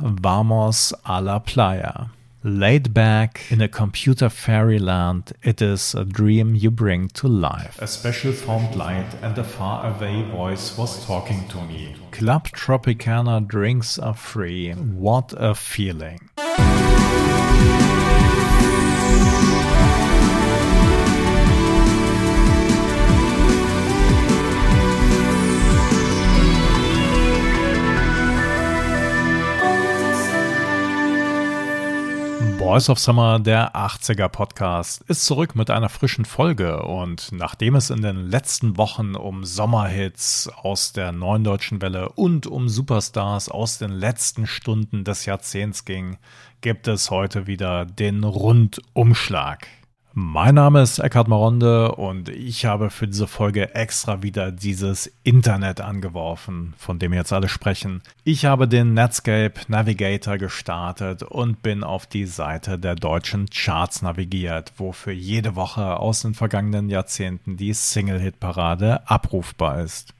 Vamos a la playa. Laid back in a computer fairyland, it is a dream you bring to life. A special formed light and a faraway voice was talking to me. Club Tropicana drinks are free. What a feeling. Voice of Summer, der 80er Podcast, ist zurück mit einer frischen Folge und nachdem es in den letzten Wochen um Sommerhits aus der neuen deutschen Welle und um Superstars aus den letzten Stunden des Jahrzehnts ging, gibt es heute wieder den Rundumschlag. Mein Name ist Eckhard Maronde und ich habe für diese Folge extra wieder dieses Internet angeworfen, von dem jetzt alle sprechen. Ich habe den Netscape Navigator gestartet und bin auf die Seite der deutschen Charts navigiert, wo für jede Woche aus den vergangenen Jahrzehnten die Single-Hit-Parade abrufbar ist.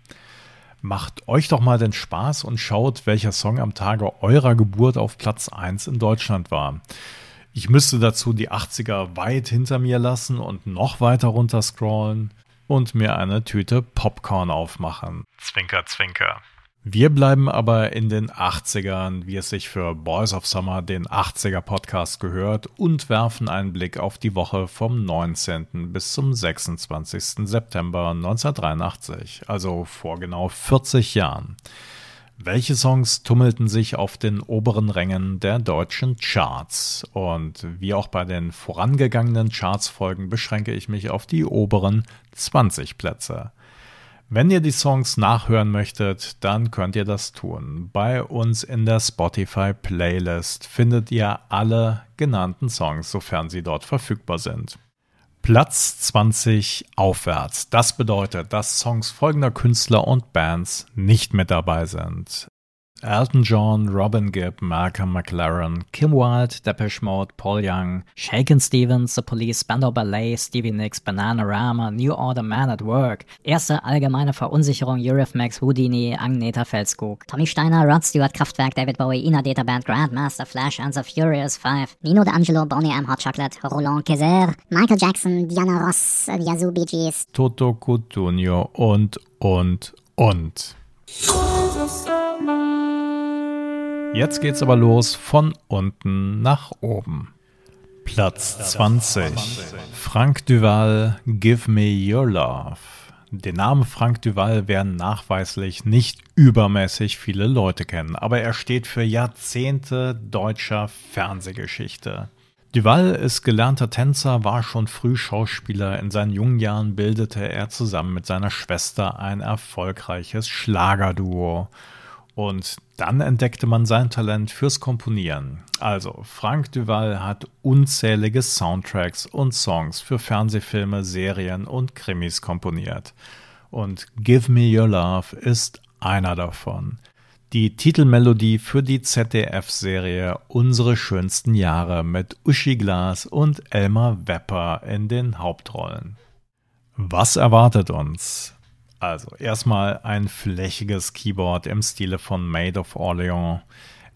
Macht euch doch mal den Spaß und schaut, welcher Song am Tage eurer Geburt auf Platz 1 in Deutschland war. Ich müsste dazu die 80er weit hinter mir lassen und noch weiter runter scrollen und mir eine Tüte Popcorn aufmachen. Zwinker, zwinker. Wir bleiben aber in den 80ern, wie es sich für Boys of Summer, den 80er Podcast gehört, und werfen einen Blick auf die Woche vom 19. bis zum 26. September 1983, also vor genau 40 Jahren. Welche Songs tummelten sich auf den oberen Rängen der deutschen Charts? Und wie auch bei den vorangegangenen Charts-Folgen beschränke ich mich auf die oberen 20 Plätze. Wenn ihr die Songs nachhören möchtet, dann könnt ihr das tun. Bei uns in der Spotify-Playlist findet ihr alle genannten Songs, sofern sie dort verfügbar sind. Platz 20 aufwärts. Das bedeutet, dass Songs folgender Künstler und Bands nicht mit dabei sind. Elton John, Robin Gibb, Malcolm McLaren, Kim Wilde, Depeche Mode, Paul Young, Shakin' Stevens, The Police, Spandau Ballet, Stevie Nicks, Bananarama, New Order, Man at Work, Erste allgemeine Verunsicherung, Eurythmics, Houdini, Agneta Felskog, Tommy Steiner, Rod Stewart, Kraftwerk, David Bowie, Ina Data Band, Grandmaster, Flash, and the Furious Five, Nino D'Angelo, Bonnie M, Hot Chocolate, Roland Kezer, Michael Jackson, Diana Ross, Yazoo Bee Gees, Toto Cutugno und, und, und. Jetzt geht's aber los von unten nach oben. Platz 20. Frank Duval, Give Me Your Love. Den Namen Frank Duval werden nachweislich nicht übermäßig viele Leute kennen, aber er steht für Jahrzehnte deutscher Fernsehgeschichte. Duval ist gelernter Tänzer, war schon früh Schauspieler. In seinen jungen Jahren bildete er zusammen mit seiner Schwester ein erfolgreiches Schlagerduo. Und dann entdeckte man sein Talent fürs Komponieren. Also, Frank Duval hat unzählige Soundtracks und Songs für Fernsehfilme, Serien und Krimis komponiert. Und Give Me Your Love ist einer davon. Die Titelmelodie für die ZDF-Serie Unsere schönsten Jahre mit Uschi Glas und Elmar Wepper in den Hauptrollen. Was erwartet uns? Also erstmal ein flächiges Keyboard im Stile von Made of Orleans,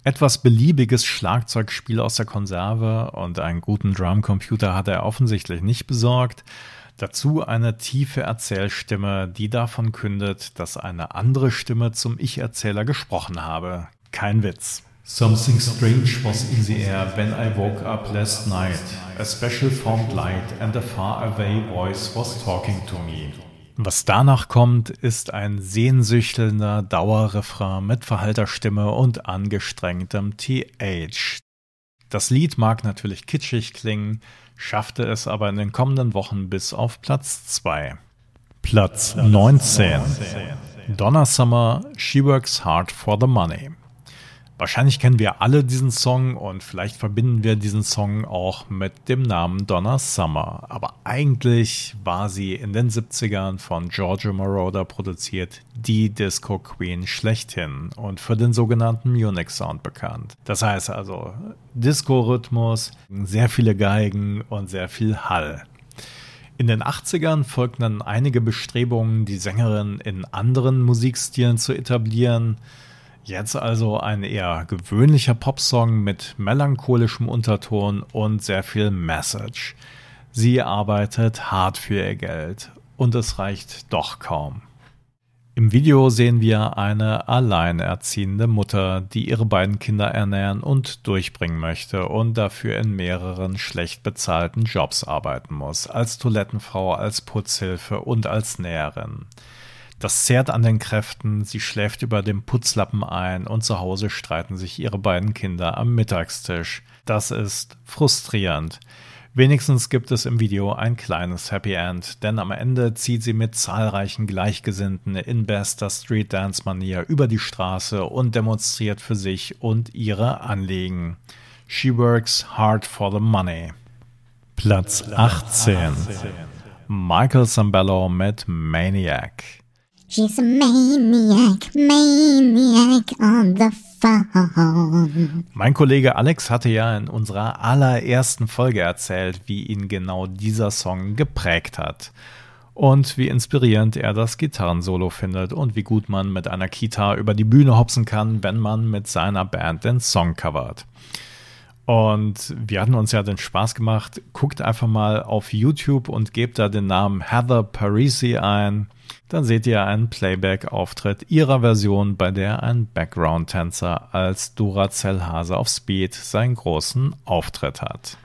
etwas beliebiges Schlagzeugspiel aus der Konserve und einen guten Drumcomputer hat er offensichtlich nicht besorgt. Dazu eine tiefe Erzählstimme, die davon kündet, dass eine andere Stimme zum Ich-Erzähler gesprochen habe. Kein Witz. Something strange was in the air when I woke up last night. A special formed light and a far away voice was talking to me. Was danach kommt, ist ein sehnsüchtelnder Dauerrefrain mit Verhalterstimme und angestrengtem TH. Das Lied mag natürlich kitschig klingen, schaffte es aber in den kommenden Wochen bis auf Platz 2. Platz 19. Donna Summer, She Works Hard for the Money. Wahrscheinlich kennen wir alle diesen Song und vielleicht verbinden wir diesen Song auch mit dem Namen Donna Summer. Aber eigentlich war sie in den 70ern von Giorgio Moroder produziert, die Disco Queen schlechthin und für den sogenannten Munich Sound bekannt. Das heißt also Disco-Rhythmus, sehr viele Geigen und sehr viel Hall. In den 80ern folgten dann einige Bestrebungen, die Sängerin in anderen Musikstilen zu etablieren. Jetzt also ein eher gewöhnlicher Popsong mit melancholischem Unterton und sehr viel Message. Sie arbeitet hart für ihr Geld und es reicht doch kaum. Im Video sehen wir eine alleinerziehende Mutter, die ihre beiden Kinder ernähren und durchbringen möchte und dafür in mehreren schlecht bezahlten Jobs arbeiten muss, als Toilettenfrau, als Putzhilfe und als Näherin. Das zehrt an den Kräften, sie schläft über dem Putzlappen ein und zu Hause streiten sich ihre beiden Kinder am Mittagstisch. Das ist frustrierend. Wenigstens gibt es im Video ein kleines Happy End, denn am Ende zieht sie mit zahlreichen Gleichgesinnten in bester Street Dance Manier über die Straße und demonstriert für sich und ihre Anliegen. She works hard for the money. Platz 18. Michael Zambello mit Maniac. She's a maniac, maniac on the mein Kollege Alex hatte ja in unserer allerersten Folge erzählt, wie ihn genau dieser Song geprägt hat. Und wie inspirierend er das Gitarrensolo findet und wie gut man mit einer Kita über die Bühne hopsen kann, wenn man mit seiner Band den Song covert. Und wir hatten uns ja den Spaß gemacht. Guckt einfach mal auf YouTube und gebt da den Namen Heather Parisi ein. Dann seht ihr einen Playback-Auftritt ihrer Version, bei der ein Background-Tänzer als Duracell Hase auf Speed seinen großen Auftritt hat.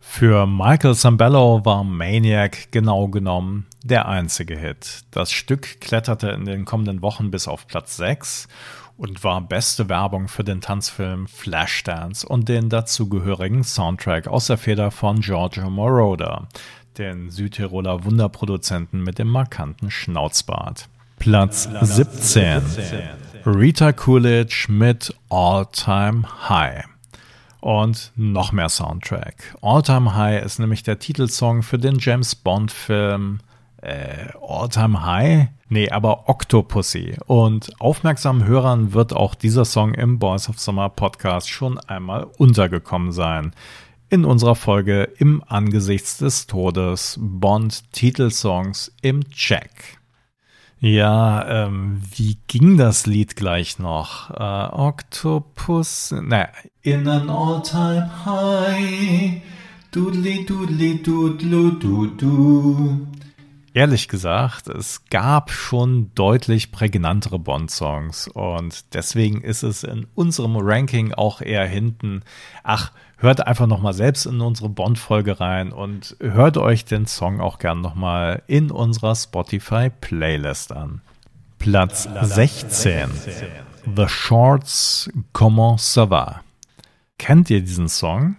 Für Michael Zambello war Maniac genau genommen der einzige Hit. Das Stück kletterte in den kommenden Wochen bis auf Platz 6 und war beste Werbung für den Tanzfilm Flashdance und den dazugehörigen Soundtrack aus der Feder von Giorgio Moroder, den Südtiroler Wunderproduzenten mit dem markanten Schnauzbart. Platz 17. Rita Coolidge mit All Time High. Und noch mehr Soundtrack. All Time High ist nämlich der Titelsong für den James Bond Film äh, All Time High Nee, aber Octopussy. Und aufmerksamen Hörern wird auch dieser Song im Boys of Summer Podcast schon einmal untergekommen sein. In unserer Folge Im Angesichts des Todes Bond Titelsongs im Check. Ja, ähm, wie ging das Lied gleich noch? Äh, Octopus, ne, in an all-time high, doodly doodly doodlu du du. Ehrlich gesagt, es gab schon deutlich prägnantere Bond-Songs und deswegen ist es in unserem Ranking auch eher hinten. Ach, hört einfach nochmal selbst in unsere Bond-Folge rein und hört euch den Song auch gern nochmal in unserer Spotify-Playlist an. Platz 16. The Shorts Comment ça va? Kennt ihr diesen Song?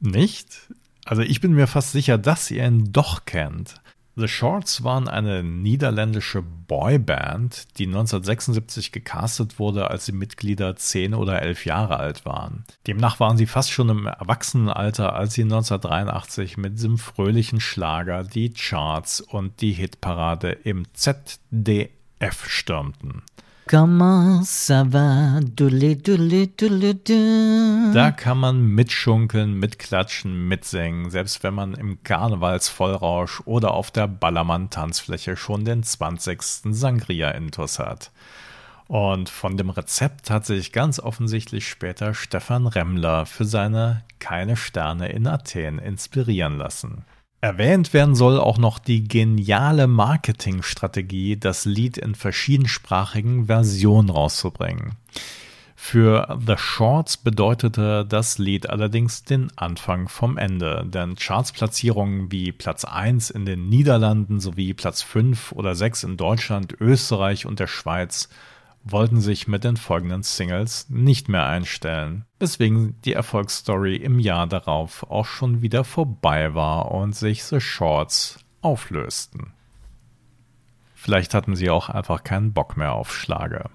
Nicht? Also ich bin mir fast sicher, dass ihr ihn doch kennt. The Shorts waren eine niederländische Boyband, die 1976 gecastet wurde, als die Mitglieder 10 oder 11 Jahre alt waren. Demnach waren sie fast schon im Erwachsenenalter, als sie 1983 mit diesem fröhlichen Schlager die Charts und die Hitparade im ZDF stürmten. Comment ça va? Dule, dule, dule, dule. Da kann man mitschunkeln, mitklatschen, mitsingen, selbst wenn man im Karnevalsvollrausch oder auf der Ballermann-Tanzfläche schon den 20. Sangria-Intus hat. Und von dem Rezept hat sich ganz offensichtlich später Stefan Remmler für seine Keine Sterne in Athen inspirieren lassen. Erwähnt werden soll auch noch die geniale Marketingstrategie, das Lied in verschiedensprachigen Versionen rauszubringen. Für The Shorts bedeutete das Lied allerdings den Anfang vom Ende, denn Chartsplatzierungen wie Platz 1 in den Niederlanden sowie Platz 5 oder 6 in Deutschland, Österreich und der Schweiz wollten sich mit den folgenden Singles nicht mehr einstellen, weswegen die Erfolgsstory im Jahr darauf auch schon wieder vorbei war und sich The Shorts auflösten. Vielleicht hatten sie auch einfach keinen Bock mehr auf Schlage.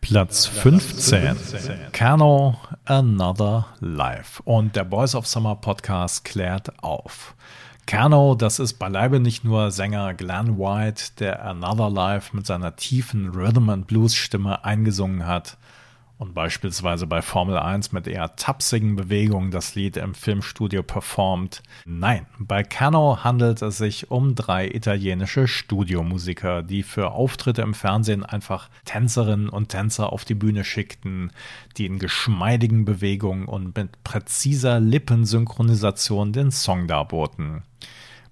Platz 15. Cano Another Life. Und der Boys of Summer Podcast klärt auf. Kernow, das ist beileibe nicht nur Sänger Glenn White, der Another Life mit seiner tiefen Rhythm and Blues Stimme eingesungen hat. Und beispielsweise bei Formel 1 mit eher tapsigen Bewegungen das Lied im Filmstudio performt. Nein, bei Cano handelt es sich um drei italienische Studiomusiker, die für Auftritte im Fernsehen einfach Tänzerinnen und Tänzer auf die Bühne schickten, die in geschmeidigen Bewegungen und mit präziser Lippensynchronisation den Song darboten.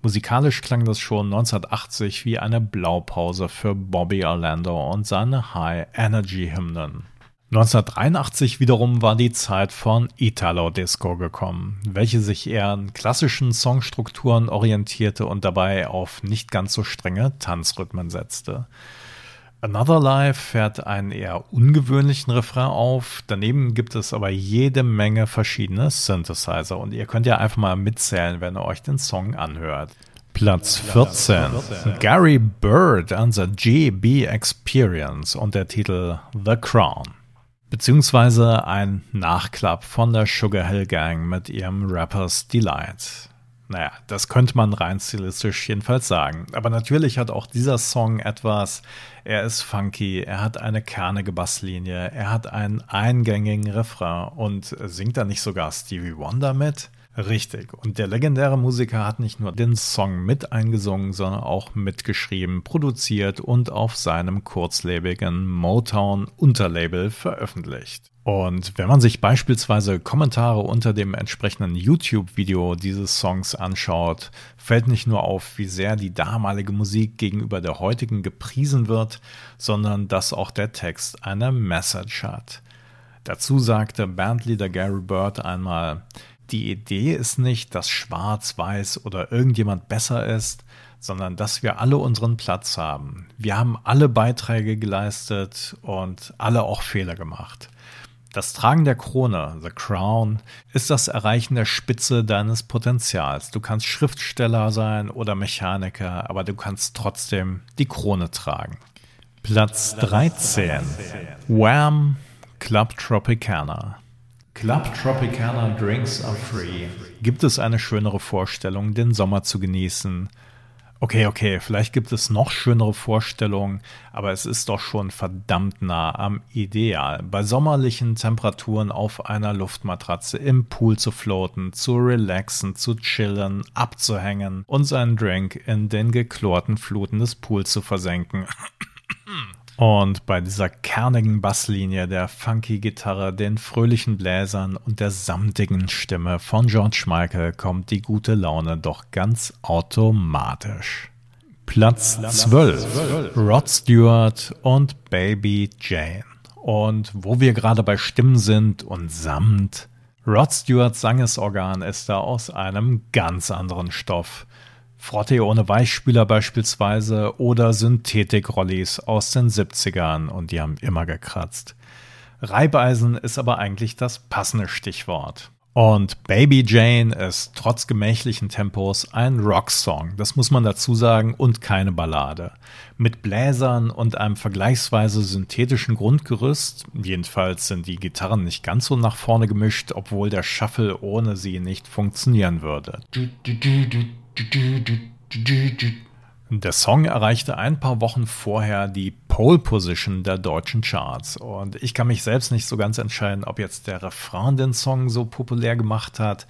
Musikalisch klang das schon 1980 wie eine Blaupause für Bobby Orlando und seine High-Energy-Hymnen. 1983 wiederum war die Zeit von Italo Disco gekommen, welche sich eher an klassischen Songstrukturen orientierte und dabei auf nicht ganz so strenge Tanzrhythmen setzte. Another Life fährt einen eher ungewöhnlichen Refrain auf. Daneben gibt es aber jede Menge verschiedene Synthesizer und ihr könnt ja einfach mal mitzählen, wenn ihr euch den Song anhört. Platz 14. Gary Bird and the GB Experience und der Titel The Crown beziehungsweise ein Nachklapp von der Sugar Hill Gang mit ihrem Rapper's Delight. Naja, das könnte man rein stilistisch jedenfalls sagen. Aber natürlich hat auch dieser Song etwas. Er ist funky, er hat eine kernige Basslinie, er hat einen eingängigen Refrain und singt da nicht sogar Stevie Wonder mit? Richtig. Und der legendäre Musiker hat nicht nur den Song mit eingesungen, sondern auch mitgeschrieben, produziert und auf seinem kurzlebigen Motown-Unterlabel veröffentlicht. Und wenn man sich beispielsweise Kommentare unter dem entsprechenden YouTube-Video dieses Songs anschaut, fällt nicht nur auf, wie sehr die damalige Musik gegenüber der heutigen gepriesen wird, sondern dass auch der Text eine Message hat. Dazu sagte Bandleader Gary Bird einmal, die Idee ist nicht, dass schwarz, weiß oder irgendjemand besser ist, sondern dass wir alle unseren Platz haben. Wir haben alle Beiträge geleistet und alle auch Fehler gemacht. Das Tragen der Krone, The Crown, ist das Erreichen der Spitze deines Potenzials. Du kannst Schriftsteller sein oder Mechaniker, aber du kannst trotzdem die Krone tragen. Platz 13. Wham! Club Tropicana. Club Tropicana Drinks are free. Gibt es eine schönere Vorstellung, den Sommer zu genießen? Okay, okay, vielleicht gibt es noch schönere Vorstellungen, aber es ist doch schon verdammt nah am Ideal. Bei sommerlichen Temperaturen auf einer Luftmatratze im Pool zu floaten, zu relaxen, zu chillen, abzuhängen und seinen Drink in den geklorten Fluten des Pools zu versenken. Und bei dieser kernigen Basslinie, der funky Gitarre, den fröhlichen Bläsern und der samtigen Stimme von George Michael kommt die gute Laune doch ganz automatisch. Platz 12. Rod Stewart und Baby Jane. Und wo wir gerade bei Stimmen sind und Samt, Rod Stewarts Sangesorgan ist da aus einem ganz anderen Stoff. Frotte ohne Weichspüler beispielsweise oder Synthetik-Rollis aus den 70ern und die haben immer gekratzt. Reibeisen ist aber eigentlich das passende Stichwort. Und Baby Jane ist trotz gemächlichen Tempos ein Rocksong, das muss man dazu sagen, und keine Ballade. Mit Bläsern und einem vergleichsweise synthetischen Grundgerüst, jedenfalls sind die Gitarren nicht ganz so nach vorne gemischt, obwohl der Shuffle ohne sie nicht funktionieren würde. Der Song erreichte ein paar Wochen vorher die Pole Position der deutschen Charts. Und ich kann mich selbst nicht so ganz entscheiden, ob jetzt der Refrain den Song so populär gemacht hat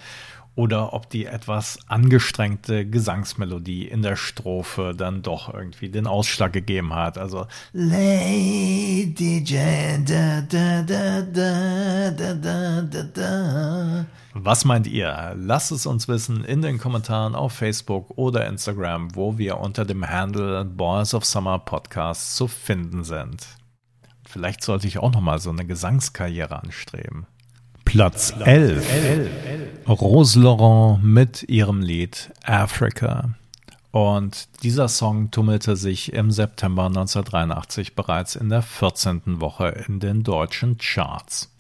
oder ob die etwas angestrengte Gesangsmelodie in der Strophe dann doch irgendwie den Ausschlag gegeben hat. Also Lady Jane, da, da, da, da, da, da, da. Was meint ihr? Lasst es uns wissen in den Kommentaren auf Facebook oder Instagram, wo wir unter dem Handle Boys of Summer Podcast zu finden sind. Vielleicht sollte ich auch noch mal so eine Gesangskarriere anstreben. Platz 11. Rose Laurent mit ihrem Lied Africa. Und dieser Song tummelte sich im September 1983 bereits in der 14. Woche in den deutschen Charts.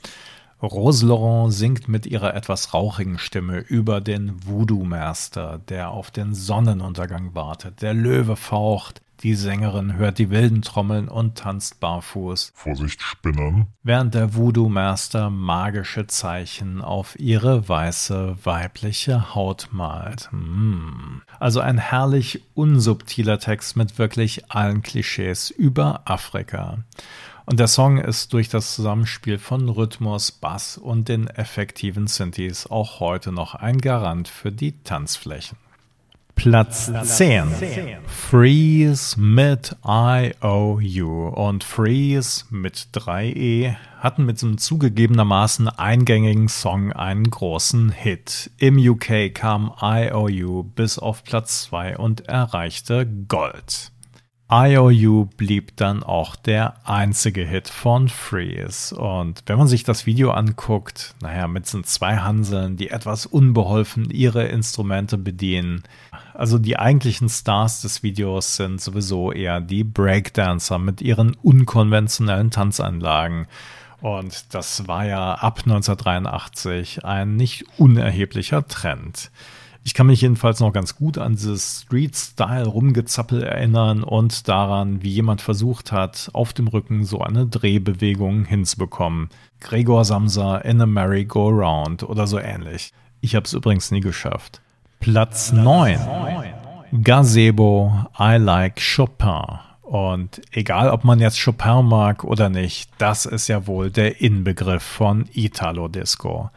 Rose Laurent singt mit ihrer etwas rauchigen Stimme über den Voodoo Master, der auf den Sonnenuntergang wartet. Der Löwe faucht, die Sängerin hört die wilden Trommeln und tanzt barfuß. Vorsicht, Spinnern. Während der Voodoo Master magische Zeichen auf ihre weiße weibliche Haut malt. Hm. Also ein herrlich unsubtiler Text mit wirklich allen Klischees über Afrika. Und der Song ist durch das Zusammenspiel von Rhythmus, Bass und den effektiven Synthes auch heute noch ein Garant für die Tanzflächen. Platz 10. Freeze mit IOU und Freeze mit 3E hatten mit diesem zugegebenermaßen eingängigen Song einen großen Hit. Im UK kam IOU bis auf Platz 2 und erreichte Gold. IOU blieb dann auch der einzige Hit von Freeze. Und wenn man sich das Video anguckt, naja, mit sind zwei Hanseln, die etwas unbeholfen ihre Instrumente bedienen. Also die eigentlichen Stars des Videos sind sowieso eher die Breakdancer mit ihren unkonventionellen Tanzanlagen. Und das war ja ab 1983 ein nicht unerheblicher Trend. Ich kann mich jedenfalls noch ganz gut an dieses Street-Style-Rumgezappel erinnern und daran, wie jemand versucht hat, auf dem Rücken so eine Drehbewegung hinzubekommen. Gregor Samsa in a Merry-Go-Round oder so ähnlich. Ich habe es übrigens nie geschafft. Platz 9. Gazebo I Like Chopin. Und egal, ob man jetzt Chopin mag oder nicht, das ist ja wohl der Inbegriff von Italo Disco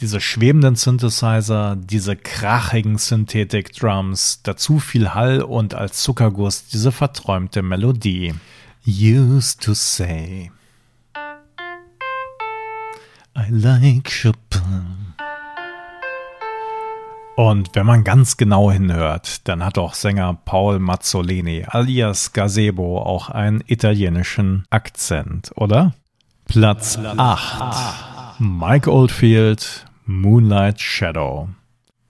diese schwebenden Synthesizer, diese krachigen Synthetic Drums, dazu viel Hall und als Zuckerguss diese verträumte Melodie. Used to say I like Chopin. Und wenn man ganz genau hinhört, dann hat auch Sänger Paul Mazzolini alias Gazebo auch einen italienischen Akzent, oder? Platz 8. Mike Oldfield Moonlight Shadow.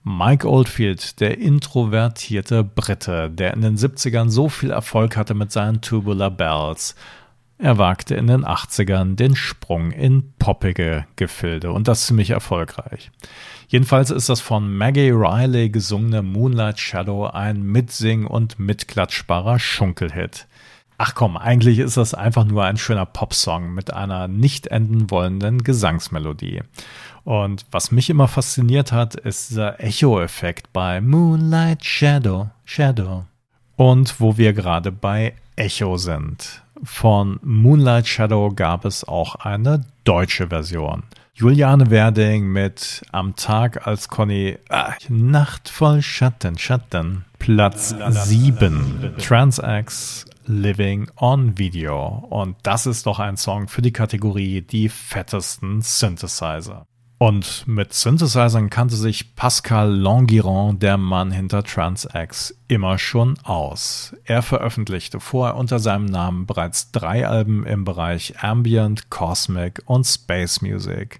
Mike Oldfield, der introvertierte Brite, der in den 70ern so viel Erfolg hatte mit seinen Tubular Bells, er wagte in den 80ern den Sprung in poppige Gefilde und das ziemlich erfolgreich. Jedenfalls ist das von Maggie Riley gesungene Moonlight Shadow ein mitsing- und mitklatschbarer Schunkelhit. Ach komm, eigentlich ist das einfach nur ein schöner Popsong mit einer nicht enden wollenden Gesangsmelodie. Und was mich immer fasziniert hat, ist dieser Echo-Effekt bei Moonlight Shadow, Shadow. Und wo wir gerade bei Echo sind. Von Moonlight Shadow gab es auch eine deutsche Version. Juliane Werding mit Am Tag als Conny ah, Nacht voll Schatten, Schatten. Platz 7. Transax Living on Video. Und das ist doch ein Song für die Kategorie die fettesten Synthesizer. Und mit Synthesizern kannte sich Pascal Languiron, der Mann hinter TransX, immer schon aus. Er veröffentlichte vorher unter seinem Namen bereits drei Alben im Bereich Ambient, Cosmic und Space Music.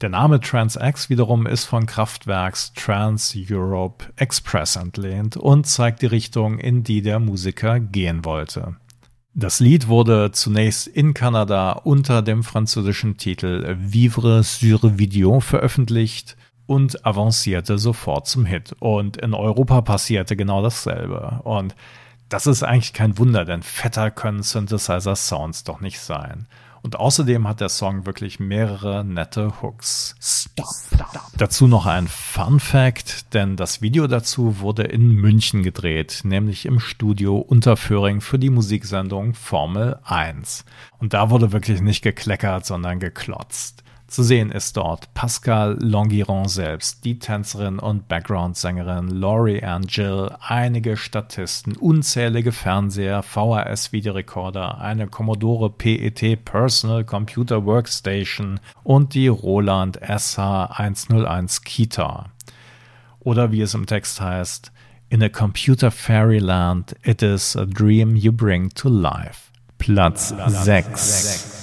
Der Name TransX wiederum ist von Kraftwerks Trans Europe Express entlehnt und zeigt die Richtung, in die der Musiker gehen wollte. Das Lied wurde zunächst in Kanada unter dem französischen Titel Vivre sur Video veröffentlicht und avancierte sofort zum Hit. Und in Europa passierte genau dasselbe. Und das ist eigentlich kein Wunder, denn fetter können Synthesizer-Sounds doch nicht sein. Und außerdem hat der Song wirklich mehrere nette Hooks. Stop, stop. Dazu noch ein Fun Fact, denn das Video dazu wurde in München gedreht, nämlich im Studio Unterföhring für die Musiksendung Formel 1. Und da wurde wirklich nicht gekleckert, sondern geklotzt. Zu sehen ist dort Pascal Longiron selbst, die Tänzerin und Background-Sängerin Laurie Ann Gill, einige Statisten, unzählige Fernseher, VHS-Videorekorder, eine Commodore PET Personal Computer Workstation und die Roland SH101 Kita. Oder wie es im Text heißt, In a computer fairyland, it is a dream you bring to life. Platz 6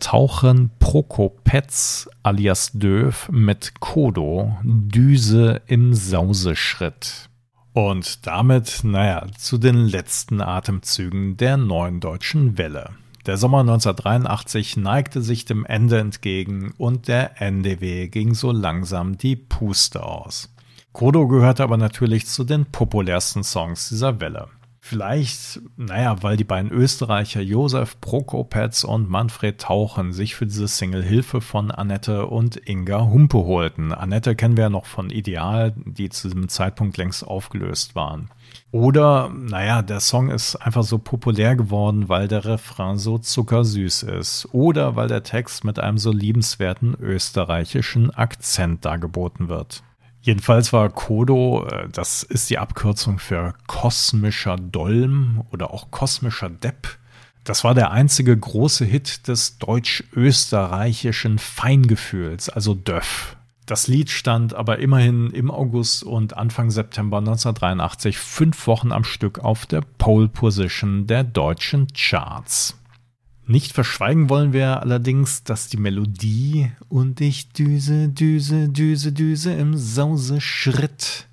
tauchen Prokopetz alias Döv mit Kodo Düse im Sauseschritt. Und damit, naja, zu den letzten Atemzügen der neuen deutschen Welle. Der Sommer 1983 neigte sich dem Ende entgegen und der NDW ging so langsam die Puste aus. Kodo gehörte aber natürlich zu den populärsten Songs dieser Welle. Vielleicht, naja, weil die beiden Österreicher Josef Prokopetz und Manfred Tauchen sich für diese Single Hilfe von Annette und Inga Humpe holten. Annette kennen wir ja noch von Ideal, die zu diesem Zeitpunkt längst aufgelöst waren. Oder, naja, der Song ist einfach so populär geworden, weil der Refrain so zuckersüß ist. Oder weil der Text mit einem so liebenswerten österreichischen Akzent dargeboten wird. Jedenfalls war Kodo, äh, das ist die Abkürzung für kosmischer Dolm oder auch kosmischer Depp. Das war der einzige große Hit des deutsch-österreichischen Feingefühls, also Döff. Das Lied stand aber immerhin im August und Anfang September 1983 fünf Wochen am Stück auf der Pole Position der deutschen Charts. Nicht verschweigen wollen wir allerdings, dass die Melodie und ich düse, düse, düse, düse im Sause-Schritt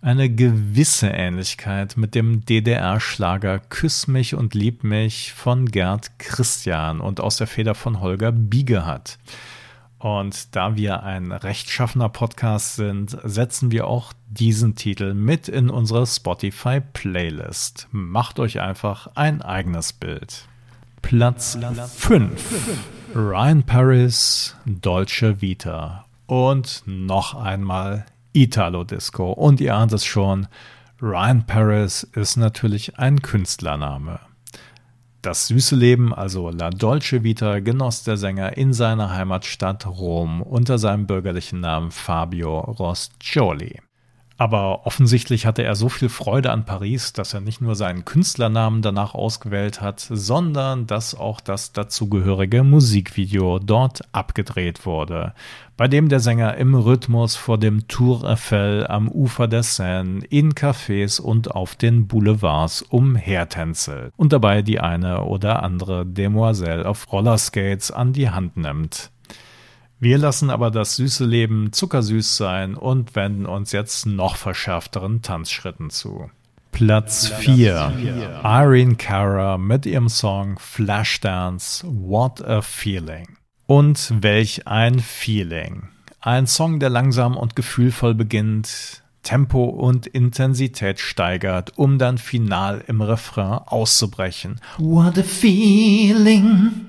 eine gewisse Ähnlichkeit mit dem DDR-Schlager Küss mich und lieb mich von Gerd Christian und aus der Feder von Holger Biege hat. Und da wir ein rechtschaffener Podcast sind, setzen wir auch diesen Titel mit in unsere Spotify-Playlist. Macht euch einfach ein eigenes Bild. Platz 5. Ryan Paris, Dolce Vita. Und noch einmal Italo Disco. Und ihr ahnt es schon, Ryan Paris ist natürlich ein Künstlername. Das süße Leben, also La Dolce Vita, genoss der Sänger in seiner Heimatstadt Rom unter seinem bürgerlichen Namen Fabio Roscioli. Aber offensichtlich hatte er so viel Freude an Paris, dass er nicht nur seinen Künstlernamen danach ausgewählt hat, sondern dass auch das dazugehörige Musikvideo dort abgedreht wurde, bei dem der Sänger im Rhythmus vor dem Tour Eiffel am Ufer der Seine in Cafés und auf den Boulevards umhertänzelt und dabei die eine oder andere Demoiselle auf Rollerskates an die Hand nimmt. Wir lassen aber das süße Leben zuckersüß sein und wenden uns jetzt noch verschärfteren Tanzschritten zu. Platz 4. Irene Cara mit ihrem Song Flashdance What a Feeling. Und welch ein Feeling. Ein Song, der langsam und gefühlvoll beginnt, Tempo und Intensität steigert, um dann final im Refrain auszubrechen. What a feeling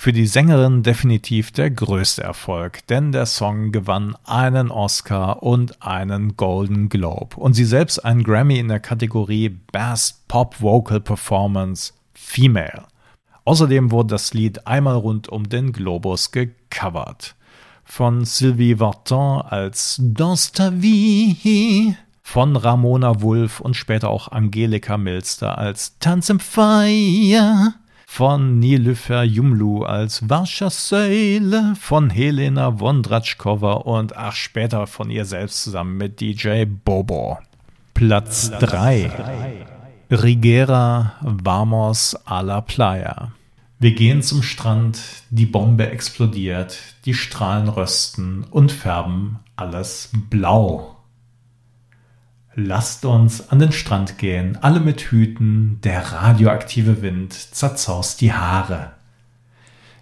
für die Sängerin definitiv der größte Erfolg, denn der Song gewann einen Oscar und einen Golden Globe und sie selbst einen Grammy in der Kategorie Best Pop Vocal Performance Female. Außerdem wurde das Lied einmal rund um den Globus gecovert. Von Sylvie Vartan als Dans ta vie, von Ramona Wulff und später auch Angelika Milster als Tanz im Feuer, von Nilüfer Jumlu als Wascha Seele, von Helena Wondratschkova und ach später von ihr selbst zusammen mit DJ Bobo. Platz 3. Rigera Vamos a la Playa. Wir gehen zum Strand, die Bombe explodiert, die Strahlen rösten und färben alles blau. Lasst uns an den Strand gehen, alle mit Hüten, der radioaktive Wind zerzaust die Haare.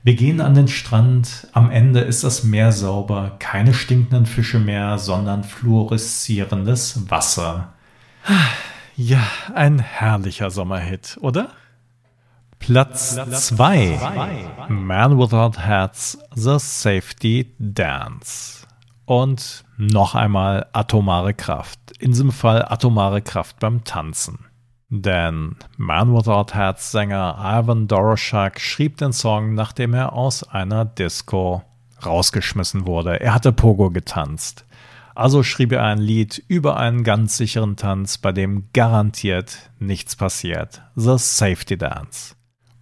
Wir gehen an den Strand, am Ende ist das Meer sauber, keine stinkenden Fische mehr, sondern fluoreszierendes Wasser. Ja, ein herrlicher Sommerhit, oder? Platz 2. Man Without Hats, The Safety Dance. Und noch einmal atomare Kraft. In diesem Fall atomare Kraft beim Tanzen. Denn Man Without Hats Sänger Ivan Doroschak schrieb den Song, nachdem er aus einer Disco rausgeschmissen wurde. Er hatte Pogo getanzt. Also schrieb er ein Lied über einen ganz sicheren Tanz, bei dem garantiert nichts passiert. The Safety Dance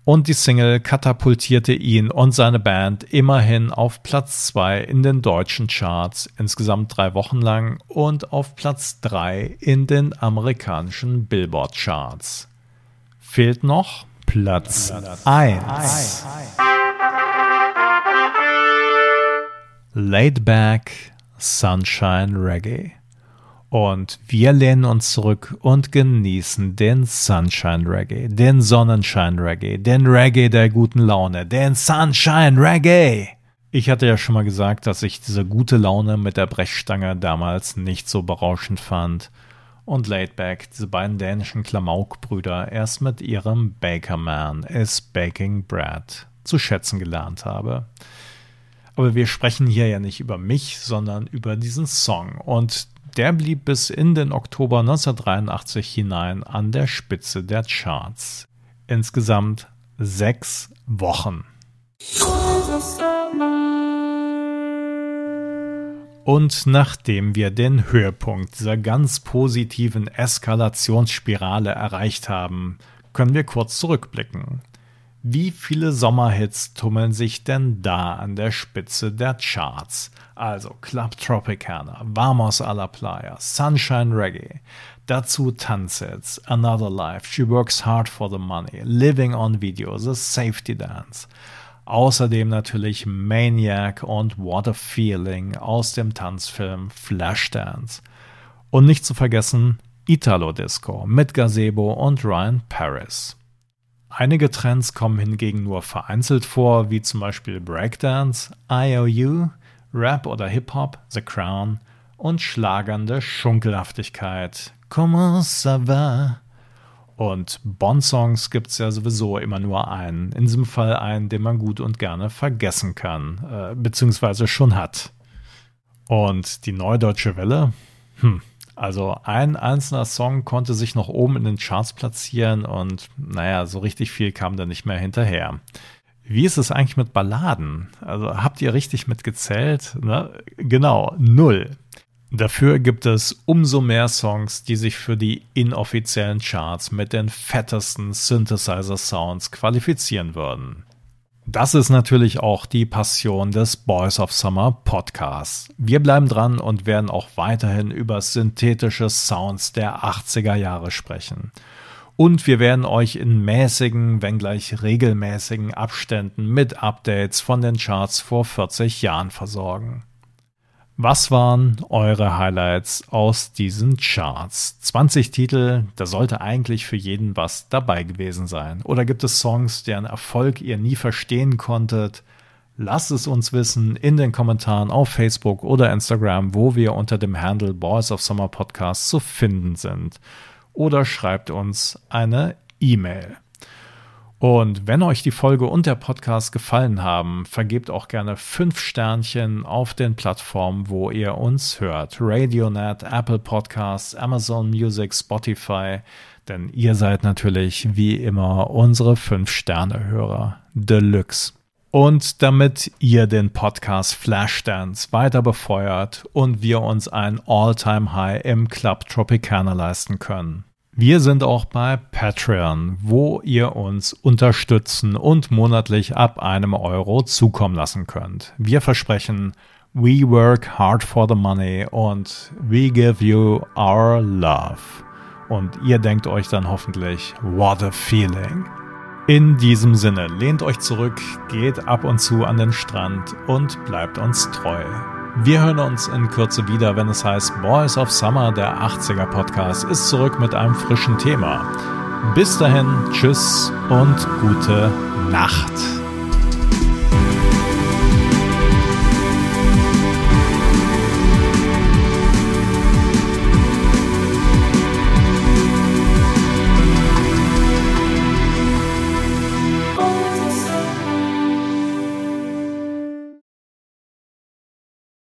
und die Single katapultierte ihn und seine Band immerhin auf Platz 2 in den deutschen Charts insgesamt drei Wochen lang und auf Platz 3 in den amerikanischen Billboard Charts. Fehlt noch Platz 1. Laid Back Sunshine Reggae. Und wir lehnen uns zurück und genießen den Sunshine Reggae, den Sonnenschein Reggae, den Reggae der guten Laune, den Sunshine Reggae. Ich hatte ja schon mal gesagt, dass ich diese gute Laune mit der Brechstange damals nicht so berauschend fand. und Laidback, diese beiden dänischen Klamauk-Brüder, erst mit ihrem Baker Man is Baking Bread zu schätzen gelernt habe. Aber wir sprechen hier ja nicht über mich, sondern über diesen Song. Und der blieb bis in den Oktober 1983 hinein an der Spitze der Charts. Insgesamt sechs Wochen. Und nachdem wir den Höhepunkt dieser ganz positiven Eskalationsspirale erreicht haben, können wir kurz zurückblicken. Wie viele Sommerhits tummeln sich denn da an der Spitze der Charts? Also Club Tropicana, Vamos a la Playa, Sunshine Reggae, dazu Tanzhits, Another Life, She Works Hard for the Money, Living on Video, The Safety Dance. Außerdem natürlich Maniac und What a Feeling aus dem Tanzfilm Flashdance. Und nicht zu vergessen Italo Disco mit Gazebo und Ryan Paris. Einige Trends kommen hingegen nur vereinzelt vor, wie zum Beispiel Breakdance, IOU, Rap oder Hip-Hop, The Crown und schlagernde Schunkelhaftigkeit, Comment ça va? Und Bond-Songs gibt es ja sowieso immer nur einen. In diesem Fall einen, den man gut und gerne vergessen kann, äh, beziehungsweise schon hat. Und die Neue Deutsche Welle? Hm, also ein einzelner Song konnte sich noch oben in den Charts platzieren und naja, so richtig viel kam da nicht mehr hinterher. Wie ist es eigentlich mit Balladen? Also habt ihr richtig mitgezählt? Ne? Genau, null. Dafür gibt es umso mehr Songs, die sich für die inoffiziellen Charts mit den fettesten Synthesizer-Sounds qualifizieren würden. Das ist natürlich auch die Passion des Boys of Summer Podcasts. Wir bleiben dran und werden auch weiterhin über synthetische Sounds der 80er Jahre sprechen. Und wir werden euch in mäßigen, wenngleich regelmäßigen Abständen mit Updates von den Charts vor 40 Jahren versorgen. Was waren eure Highlights aus diesen Charts? 20 Titel, da sollte eigentlich für jeden was dabei gewesen sein. Oder gibt es Songs, deren Erfolg ihr nie verstehen konntet? Lasst es uns wissen in den Kommentaren auf Facebook oder Instagram, wo wir unter dem Handle Boys of Summer Podcast zu finden sind. Oder schreibt uns eine E-Mail. Und wenn euch die Folge und der Podcast gefallen haben, vergebt auch gerne fünf Sternchen auf den Plattformen, wo ihr uns hört. Radionet, Apple Podcasts, Amazon Music, Spotify. Denn ihr seid natürlich wie immer unsere fünf Sterne-Hörer. Deluxe. Und damit ihr den Podcast Flashdance weiter befeuert und wir uns ein All-Time-High im Club Tropicana leisten können wir sind auch bei Patreon, wo ihr uns unterstützen und monatlich ab einem Euro zukommen lassen könnt. Wir versprechen, we work hard for the money und we give you our love. Und ihr denkt euch dann hoffentlich, what a feeling. In diesem Sinne, lehnt euch zurück, geht ab und zu an den Strand und bleibt uns treu. Wir hören uns in Kürze wieder, wenn es heißt Boys of Summer, der 80er Podcast, ist zurück mit einem frischen Thema. Bis dahin, tschüss und gute Nacht.